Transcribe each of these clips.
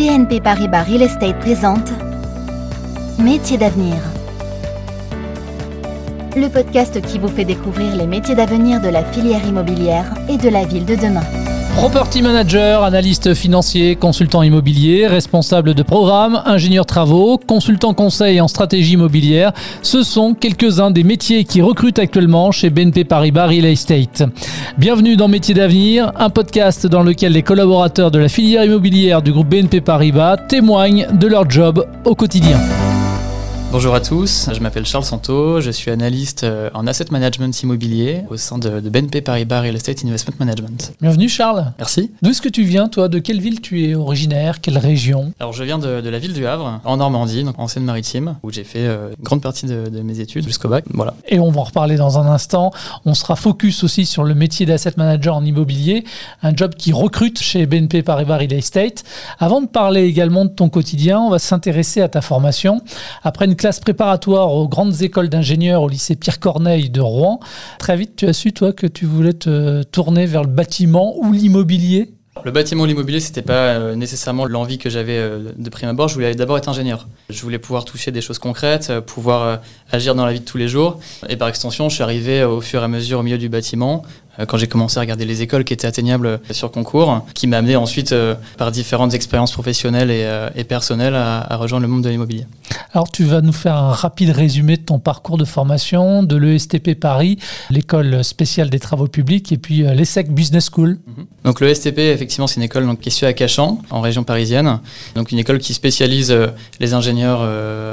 BNP Paribas Real Estate présente Métiers d'avenir. Le podcast qui vous fait découvrir les métiers d'avenir de la filière immobilière et de la ville de demain. Property manager, analyste financier, consultant immobilier, responsable de programme, ingénieur travaux, consultant conseil en stratégie immobilière, ce sont quelques-uns des métiers qui recrutent actuellement chez BNP Paribas Real Estate. Bienvenue dans Métiers d'avenir, un podcast dans lequel les collaborateurs de la filière immobilière du groupe BNP Paribas témoignent de leur job au quotidien. Bonjour à tous, je m'appelle Charles Santo, je suis analyste euh, en asset management immobilier au sein de, BNP Paribas Real Estate Investment Management. Bienvenue Charles. Merci. D'où est-ce que tu viens toi? De quelle ville tu es originaire? Quelle région? Alors je viens de, la ville du Havre, en Normandie, donc en Seine-Maritime, où j'ai fait euh, une grande partie de, mes études jusqu'au bac. Voilà. Et on va en reparler dans un instant. On sera focus aussi sur le métier d'asset manager en immobilier, un job qui recrute chez BNP Paribas Real Estate. Avant de parler également de ton quotidien, on va s'intéresser à ta formation. Après une classe préparatoire aux grandes écoles d'ingénieurs au lycée Pierre Corneille de Rouen. Très vite, tu as su, toi, que tu voulais te tourner vers le bâtiment ou l'immobilier? Le bâtiment ou l'immobilier, c'était pas euh, nécessairement l'envie que j'avais euh, de prime abord. Je voulais d'abord être ingénieur. Je voulais pouvoir toucher des choses concrètes, euh, pouvoir agir dans la vie de tous les jours. Et par extension, je suis arrivé au fur et à mesure au milieu du bâtiment, quand j'ai commencé à regarder les écoles qui étaient atteignables euh, sur concours, qui m'a amené ensuite, euh, par différentes expériences professionnelles et, personnelles, à, rejoindre le monde de l'immobilier. Alors, tu vas nous faire un rapide résumé de ton parcours de formation de l'ESTP Paris, l'école spéciale des travaux publics, et puis l'ESSEC Business School. Mhm. Donc, l'ESTP, effectivement, c'est une école donc, qui est située à Cachan, en région parisienne. Donc, une école qui spécialise les ingénieurs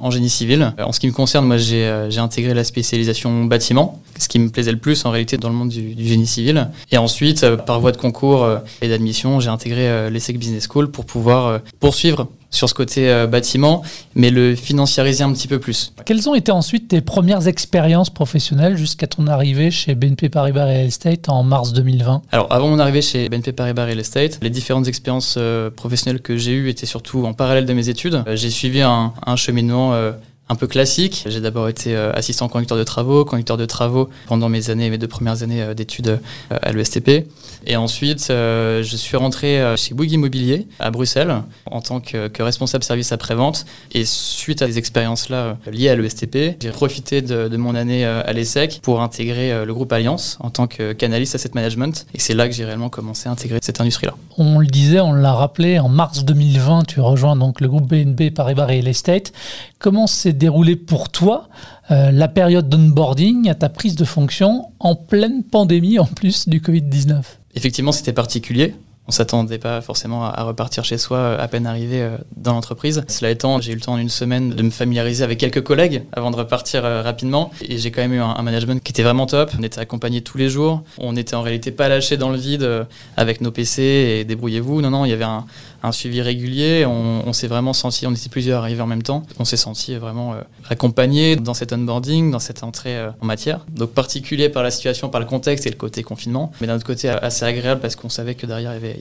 en génie civil. En ce qui me concerne, moi, j'ai intégré la spécialisation bâtiment, ce qui me plaisait le plus en réalité dans le monde du, du génie civil. Et ensuite, euh, par voie de concours euh, et d'admission, j'ai intégré euh, l'ESSEC Business School pour pouvoir poursuivre sur ce côté bâtiment, mais le financiariser un petit peu plus. Quelles ont été ensuite tes premières expériences professionnelles jusqu'à ton arrivée chez BNP Paribas Real Estate en mars 2020 Alors, avant mon arrivée chez BNP Paribas Real Estate, les différentes expériences professionnelles que j'ai eues étaient surtout en parallèle de mes études. j'ai suivi un, un cheminement un peu classique. J'ai d'abord été euh, assistant conducteur de travaux, conducteur de travaux pendant mes années, mes deux premières années euh, d'études euh, à l'ESTP. Et ensuite, je suis rentré chez Bouygues Immobilier à Bruxelles en tant que, responsable service après-vente. Et suite à des expériences-là liées à l'ESTP, j'ai profité de, mon année à l'ESSEC pour intégrer le groupe Alliance en tant qu'analyste asset management. Et c'est là que j'ai réellement commencé à intégrer cette industrie-là. On le disait, on l'a rappelé, en mars 2020, tu rejoins donc le groupe BNB Paribas Real Estate. Comment s'est déroulé pour toi euh, la période d'onboarding à ta prise de fonction en pleine pandémie en plus du Covid-19 Effectivement, c'était particulier. On s'attendait pas forcément à repartir chez soi euh, à peine arrivé euh, dans l'entreprise. Cela étant, j'ai eu le temps en une semaine de me familiariser avec quelques collègues avant de repartir rapidement. Et j'ai quand même eu un, management qui était vraiment top. On était accompagnés tous les jours. On n'était en réalité pas lâchés dans le vide avec nos PC et débrouillez-vous. Non, non, il y avait un, suivi régulier. On, s'est vraiment senti, on était plusieurs arrivés en même temps. On s'est senti vraiment euh, accompagné dans cet onboarding, dans cette entrée euh, en matière. Donc particulier par la situation, par le contexte et le côté confinement, mais d'un autre côté assez agréable parce qu'on savait que derrière il y avait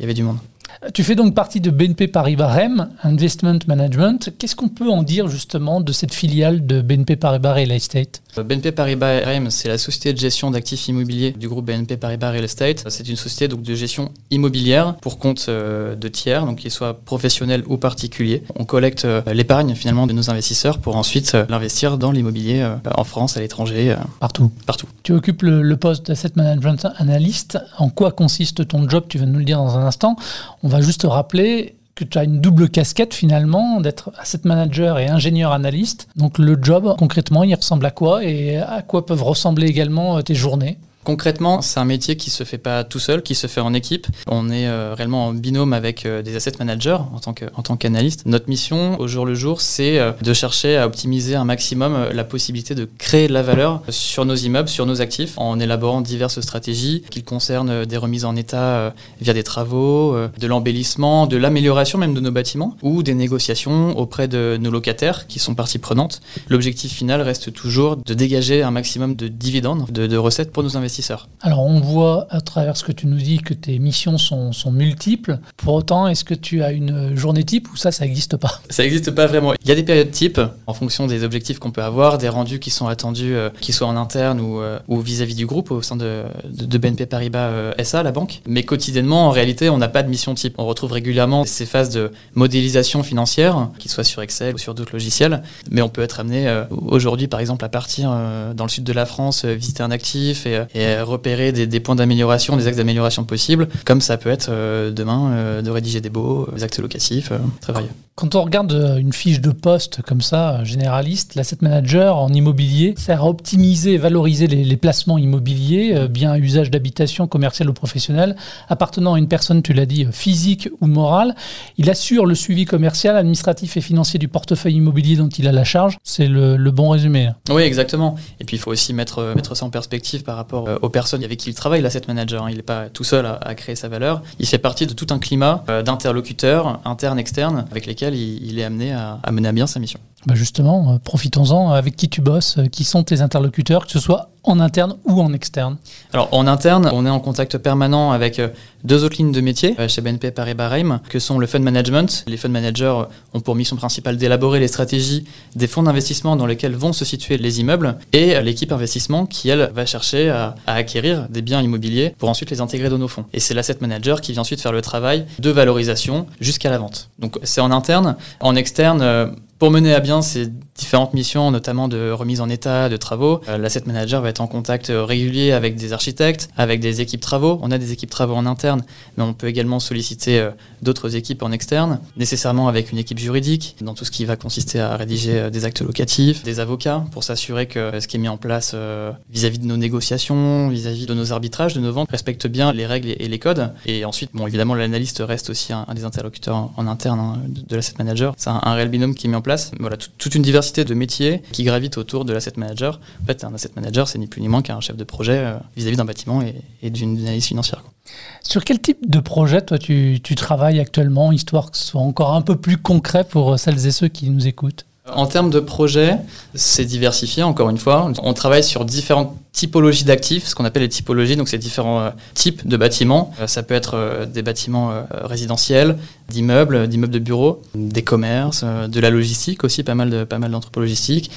Tu fais donc partie de BNP Paribas REM, Investment Management. Qu'est-ce qu'on peut en dire justement de cette filiale de BNP Paribas Real Estate? BNP Paribas REM, c'est la société de gestion d'actifs immobiliers du groupe BNP Paribas Real Estate. C'est une société donc, de gestion immobilière pour compte euh, de tiers, donc qu'ils soient professionnels ou particuliers. On collecte euh, l'épargne finalement de nos investisseurs pour ensuite euh, l'investir dans l'immobilier en France, à l'étranger. Partout. Partout. Tu occupes le, le poste d'asset management analyst. En quoi consiste ton job? Tu vas nous le dire dans un instant. On va juste rappeler que tu as une double casquette finalement d'être asset manager et ingénieur analyste. Donc le job concrètement, il ressemble à quoi et à quoi peuvent ressembler également tes journées? Concrètement, c'est un métier qui se fait pas tout seul, qui se fait en équipe. On est euh, réellement en binôme avec euh, des asset managers en tant qu'analyste. Notre mission au jour le jour, c'est euh, de chercher à optimiser un maximum la possibilité de créer de la valeur sur nos immeubles, sur nos actifs, en élaborant diverses stratégies qui concernent des remises en état via des travaux, de l'embellissement, de l'amélioration même de nos bâtiments ou des négociations auprès de nos locataires qui sont partie prenante. L'objectif final reste toujours de dégager un maximum de dividendes, de, de recettes pour nos investisseurs investisseurs. Alors on voit à travers ce que tu nous dis que tes missions sont, sont multiples. Pour autant, est-ce que tu as une journée type ou ça, ça n'existe pas? Ça n'existe pas vraiment. Il y a des périodes type en fonction des objectifs qu'on peut avoir, des rendus qui sont attendus, euh, qu'ils soient en interne ou, euh, ou vis-à-vis du groupe au sein de, de, de BNP Paribas euh, SA, la banque. Mais quotidiennement, en réalité, on n'a pas de mission type. On retrouve régulièrement ces phases de modélisation financière, qu'ils soient sur Excel ou sur d'autres logiciels. Mais on peut être amené euh, aujourd'hui, par exemple, à partir dans le sud de la France, visiter un actif et, et repérer des, des points d'amélioration, des axes d'amélioration possibles, comme ça peut être euh, demain euh, de rédiger des baux, des actes locatifs, euh, très variés. Quand on regarde euh, une fiche de poste comme ça, euh, généraliste, l'asset manager en immobilier sert à optimiser et valoriser les, les placements immobiliers, euh, bien à usage d'habitation commerciale ou professionnelle, appartenant à une personne, tu l'as dit, euh, physique ou morale. Il assure le suivi commercial, administratif et financier du portefeuille immobilier dont il a la charge. C'est le, le bon résumé. Oui, exactement. Et puis il faut aussi mettre, euh, mettre ça en perspective par rapport euh, aux personnes avec qui il travaille, l'asset manager. hein. Il n'est pas tout seul à, à créer sa valeur. Il fait partie de tout un climat euh, d'interlocuteurs, internes, externes, avec lesquels il, il est amené à, à mener à bien sa mission. Bah justement, euh, profitons-en. Avec qui tu bosses euh, Qui sont tes interlocuteurs, que ce soit en interne ou en externe? Alors en interne, on est en contact permanent avec euh, deux autres lignes de métier euh, chez BNP Paribas Reim, que sont le fund management. Les fund managers ont pour mission principale d'élaborer les stratégies des fonds d'investissement dans lesquels vont se situer les immeubles, et euh, l'équipe investissement qui, elle, va chercher à, à acquérir des biens immobiliers pour ensuite les intégrer dans nos fonds. Et c'est l'asset manager qui vient ensuite faire le travail de valorisation jusqu'à la vente. Donc c'est en interne. En externe, euh, pour mener à bien ces différentes missions, notamment de remise en état de travaux, euh, l'asset manager va être en contact régulier avec des architectes, avec des équipes travaux. On a des équipes travaux en interne, mais on peut également solliciter euh, d'autres équipes en externe, nécessairement avec une équipe juridique, dans tout ce qui va consister à rédiger euh, des actes locatifs, des avocats, pour s'assurer que ce qui est mis en place vis-à-vis de nos négociations, vis-à-vis de nos arbitrages, de nos ventes, respecte bien les règles et les codes. Et ensuite, bon, évidemment, l'analyste reste aussi un, des interlocuteurs en, interne hein, de, l'asset manager. C'est un réel binôme qui est mis en place. Voilà, tout- toute une diversité de métiers qui gravitent autour de l'asset manager. En fait, un asset manager, c'est ni plus ni moins qu'un chef de projet euh, vis-à-vis d'un bâtiment et, et d'une analyse financière. quoi. Sur quel type de projet, toi, tu, tu travailles actuellement, histoire que ce soit encore un peu plus concret pour euh, celles et ceux qui nous écoutent? En termes de projet, c'est diversifié encore une fois. On travaille sur différentes typologies d'actifs, ce qu'on appelle les typologies, donc c'est différents euh, types de bâtiments. Euh, ça peut être euh, des bâtiments résidentiels, d'immeubles, d'immeubles de bureaux, des commerces, de la logistique aussi, pas mal de pas mal d'entrepôts logistiques.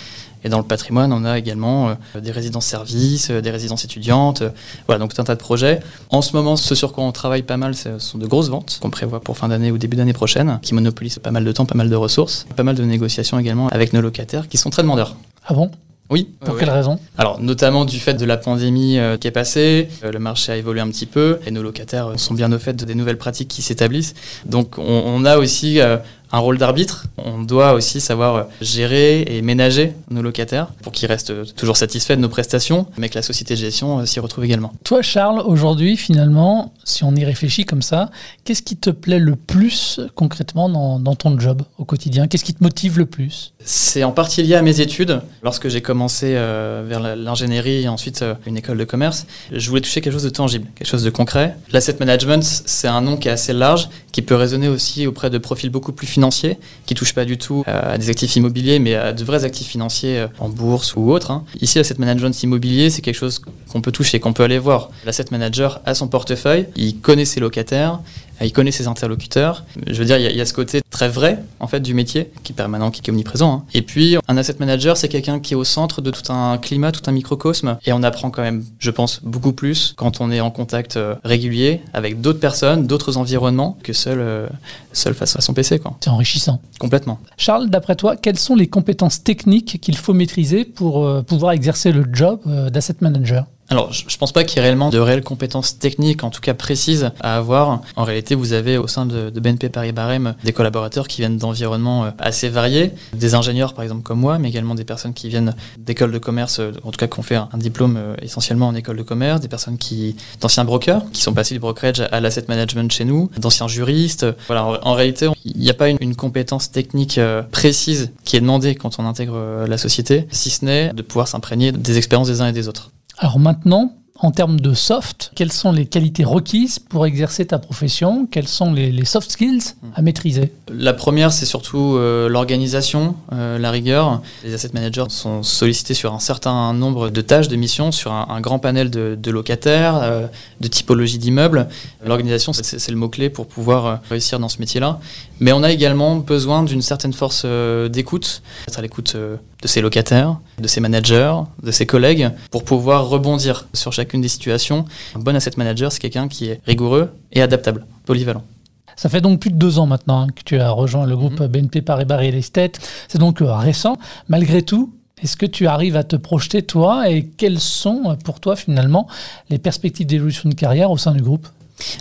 Et dans le patrimoine, on a également des résidences-services, des résidences étudiantes, voilà, donc tout un tas de projets. En ce moment, ce sur quoi on travaille pas mal, ce sont de grosses ventes qu'on prévoit pour fin d'année ou début d'année prochaine, qui monopolisent pas mal de temps, pas mal de ressources, pas mal de négociations également avec nos locataires qui sont très demandeurs. Ah bon? Oui. Pour ouais, quelle raison? Alors, notamment du fait de la pandémie euh, qui est passée, euh, le marché a évolué un petit peu et nos locataires euh, sont bien au fait de des nouvelles pratiques qui s'établissent. Donc, on, on a aussi euh, un rôle d'arbitre. On doit aussi savoir euh, gérer et ménager nos locataires pour qu'ils restent euh, toujours satisfaits de nos prestations, mais que la société de gestion euh, s'y retrouve également. Toi, Charles, aujourd'hui, finalement, si on y réfléchit comme ça, qu'est-ce qui te plaît le plus concrètement dans, dans ton job au quotidien? Qu'est-ce qui te motive le plus? C'est en partie lié à mes études. Lorsque j'ai commencé euh, vers l'ingénierie et ensuite euh, une école de commerce, je voulais toucher quelque chose de tangible, quelque chose de concret. L'asset management, c'est un nom qui est assez large, qui peut résonner aussi auprès de profils beaucoup plus financiers, qui touchent pas du tout euh, à des actifs immobiliers, mais à de vrais actifs financiers euh, en bourse ou autre. hein. Ici, l'asset management immobilier, c'est quelque chose qu'on peut toucher, qu'on peut aller voir. L'asset manager a son portefeuille, il connaît ses locataires, il connaît ses interlocuteurs. Je veux dire, il y, a- il y a ce côté très vrai en fait du métier qui est permanent, qui est omniprésent. hein. Et puis, un asset manager, c'est quelqu'un qui est au centre de tout un climat, tout un microcosme, et on apprend quand même, je pense, beaucoup plus quand on est en contact euh, régulier avec d'autres personnes, d'autres environnements que seul, euh, seul face à son PC. C'est enrichissant. Complètement. Charles, d'après toi, quelles sont les compétences techniques qu'il faut maîtriser pour euh, pouvoir exercer le job d'asset manager? Alors, je, je pense pas qu'il y ait réellement de réelles compétences techniques, en tout cas précises, à avoir. En réalité, vous avez au sein de, de BNP Paribas Rem des collaborateurs qui viennent d'environnements euh, assez variés, des ingénieurs par exemple comme moi, mais également des personnes qui viennent d'écoles de commerce, euh, en tout cas qui ont fait un, diplôme euh, essentiellement en école de commerce, des personnes qui d'anciens brokers qui sont passés du brokerage à l'asset management chez nous, d'anciens juristes. Voilà, en, réalité, il n'y a pas une, une compétence technique précise qui est demandée quand on intègre la société, si ce n'est de pouvoir s'imprégner des expériences des uns et des autres. Alors maintenant, En termes de soft, quelles sont les qualités requises pour exercer ta profession? Quels sont les, les soft skills à maîtriser? La première, c'est surtout euh, l'organisation, euh, la rigueur. Les asset managers sont sollicités sur un certain nombre de tâches, de missions, sur un, un grand panel de, de locataires, euh, de typologies d'immeubles. L'organisation, c'est le mot-clé pour pouvoir réussir dans ce métier-là. Mais on a également besoin d'une certaine force d'écoute, être à l'écoute de ses locataires, de ses managers, de ses collègues, pour pouvoir rebondir sur chacune des situations. Un bon asset manager, c'est quelqu'un qui est rigoureux et adaptable, polyvalent. Ça fait donc plus de deux ans maintenant hein, que tu as rejoint le groupe BNP Paribas Real Estate. C'est donc euh, récent. Malgré tout, est-ce que tu arrives à te projeter toi et quelles sont euh, pour toi finalement les perspectives d'évolution de carrière au sein du groupe?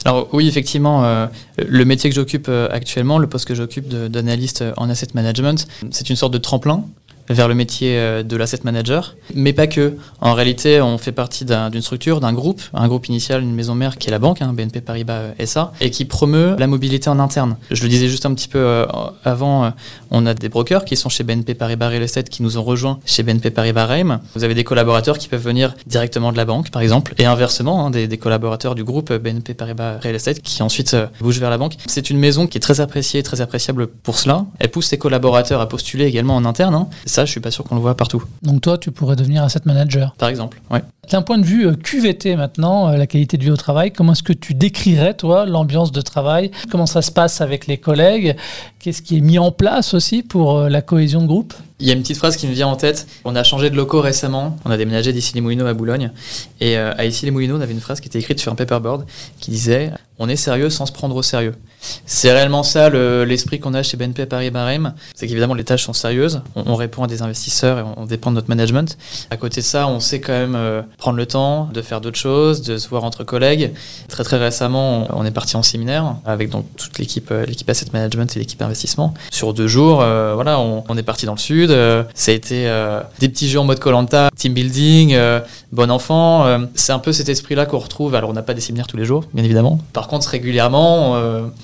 Alors oui, effectivement, euh, le métier que j'occupe euh, actuellement, le poste que j'occupe d'analyste en asset management, c'est une sorte de tremplin vers le métier euh, de l'asset manager, mais pas que. En réalité, on fait partie d'un- d'une structure, d'un groupe, un groupe initial, une maison mère qui est la banque, hein, BNP Paribas euh, SA, et qui promeut la mobilité en interne. Je le disais juste un petit peu euh, avant, on a des brokers qui sont chez BNP Paribas Real Estate qui nous ont rejoints chez BNP Paribas Reim. Vous avez des collaborateurs qui peuvent venir directement de la banque, par exemple, et inversement, hein, des, collaborateurs du groupe BNP Paribas Real Estate qui ensuite bougent vers la banque. C'est une maison qui est très appréciée, très appréciable pour cela. Elle pousse ses collaborateurs à postuler également en interne. hein. Je suis pas sûr qu'on le voit partout, Donc toi, tu pourrais devenir asset manager. par exemple. Ouais. D'un point de vue euh, QVT maintenant, euh, la qualité de vie au travail, comment est-ce que tu décrirais, toi, l'ambiance de travail? Comment ça se passe avec les collègues? Qu'est-ce qui est mis en place aussi pour euh, la cohésion de groupe? Il y a une petite phrase qui me vient en tête. On a changé de locaux récemment. On a déménagé d'ici les Moulineaux à Boulogne. Et à ici les Moulineaux, on avait une phrase qui était écrite sur un paperboard qui disait On est sérieux sans se prendre au sérieux. C'est réellement ça le- l'esprit qu'on a chez BNP Paris Barème. C'est qu'évidemment, les tâches sont sérieuses. On, on répond à des investisseurs et on, dépend de notre management. À côté de ça, on sait quand même euh, prendre le temps de faire d'autres choses, de se voir entre collègues. Très très récemment, on, est parti en séminaire avec donc toute l'équipe, euh, l'équipe asset management et l'équipe investissement. Sur deux jours, euh, voilà, on, est parti dans le sud. euh, ça a été des petits jeux en mode Colanta, team building, bon enfant. c'est un peu cet esprit-là qu'on retrouve. Alors, on n'a pas des séminaires tous les jours, bien évidemment. Par contre, régulièrement,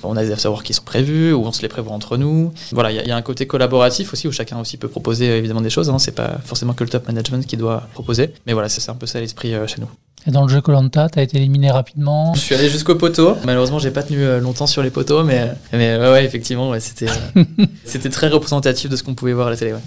on a des savoir qui sont prévus ou on se les prévoit entre nous. Voilà, il y, a- il y a un côté collaboratif aussi où chacun aussi peut proposer euh, évidemment des choses. Hein. C'est pas forcément que le top management qui doit proposer, mais voilà, c'est un peu ça l'esprit euh, chez nous. Et dans le jeu Colanta, tu as été éliminé rapidement. Je suis allé jusqu'au poteau. Malheureusement, j'ai pas tenu euh, longtemps sur les poteaux, mais, mais ouais, ouais, effectivement, ouais, c'était c'était très représentatif de ce qu'on pouvait voir à la télé. ouais.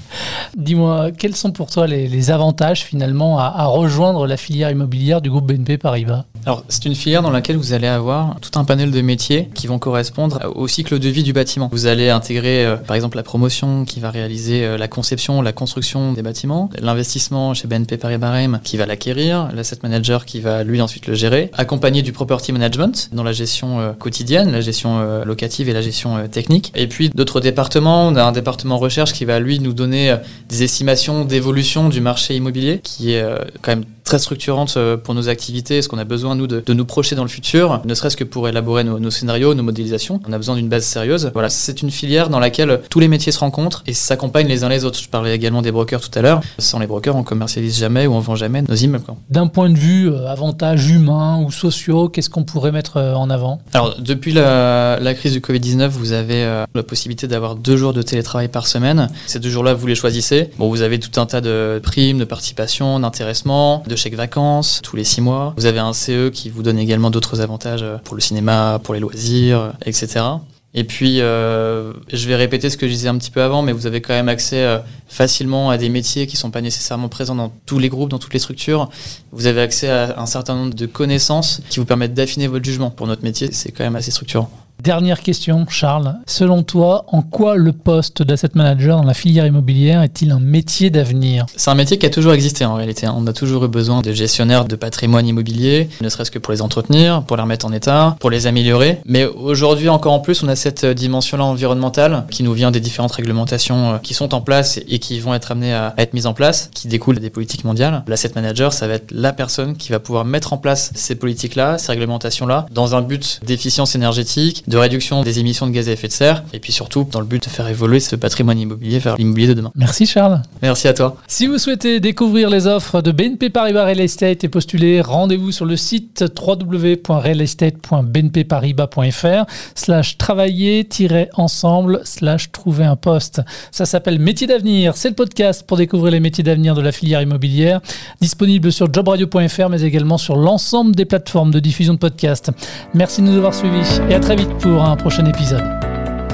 Dis-moi, quels sont pour toi les, les avantages finalement à, à rejoindre la filière immobilière du groupe BNP Paribas? Alors, c'est une filière dans laquelle vous allez avoir tout un panel de métiers qui vont correspondre au cycle de vie du bâtiment. Vous allez intégrer, euh, par exemple, la promotion qui va réaliser euh, la conception, la construction des bâtiments, l'investissement chez BNP Paribas qui va l'acquérir, l'asset manager qui va lui ensuite le gérer, accompagné du property management dans la gestion euh, quotidienne, la gestion locative et la gestion technique. Et puis d'autres départements, on a un département recherche qui va lui nous donner des estimations d'évolution du marché immobilier qui est quand même très structurante euh, pour nos activités, est-ce qu'on a besoin, nous, de, de nous projeter dans le futur, ne serait-ce que pour élaborer nos, nos scénarios, nos modélisations. On a besoin d'une base sérieuse. Voilà, c'est une filière dans laquelle tous les métiers se rencontrent et s'accompagnent les uns les autres. Je parlais également des brokers tout à l'heure. Sans les brokers, on commercialise jamais ou on vend jamais nos immeubles. D'un point de vue euh, avantages humains ou sociaux, qu'est-ce qu'on pourrait mettre euh, en avant? Alors, depuis la, la crise du Covid-19, vous avez euh, la possibilité d'avoir deux jours de télétravail par semaine. Ces deux jours-là, vous les choisissez. Bon, vous avez tout un tas de primes, de participation, d'intéressement, de chèques vacances tous les six mois. Vous avez un CE qui vous donne également d'autres avantages euh, pour le cinéma, pour les loisirs, euh, etc. Et puis, euh, je vais répéter ce que je disais un petit peu avant, mais vous avez quand même accès facilement à des métiers qui sont pas nécessairement présents dans tous les groupes, dans toutes les structures. Vous avez accès à un certain nombre de connaissances qui vous permettent d'affiner votre jugement. Pour notre métier, c'est quand même assez structurant. Dernière question, Charles. Selon toi, en quoi le poste d'asset manager dans la filière immobilière est-il un métier d'avenir? C'est un métier qui a toujours existé en réalité. hein. On a toujours eu besoin de gestionnaires de patrimoine immobilier, ne serait-ce que pour les entretenir, pour les remettre en état, pour les améliorer. Mais aujourd'hui, encore en plus, on a cette dimension-là environnementale qui nous vient des différentes réglementations euh, qui sont en place et qui vont être amenées à être mises en place, qui découlent des politiques mondiales. L'asset manager, ça va être la personne qui va pouvoir mettre en place ces politiques-là, ces réglementations-là, dans un but d'efficience énergétique, de réduction des émissions de gaz à effet de serre, et puis surtout dans le but de faire évoluer ce patrimoine immobilier vers l'immobilier de demain. Merci Charles. Merci à toi. Si vous souhaitez découvrir les offres de BNP Paribas Real Estate et postuler, rendez-vous sur le site www.realestate.bnpparibas.fr slash travailler-ensemble slash trouver un poste. Ça s'appelle Métier d'avenir. C'est le podcast pour découvrir les métiers d'avenir de la filière immobilière, disponible sur jobradio.fr mais également sur l'ensemble des plateformes de diffusion de podcasts. Merci de nous avoir suivis et à très vite pour un prochain épisode.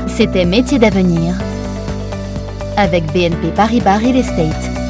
C'était Métier d'avenir avec BNP Paribas Real Estate.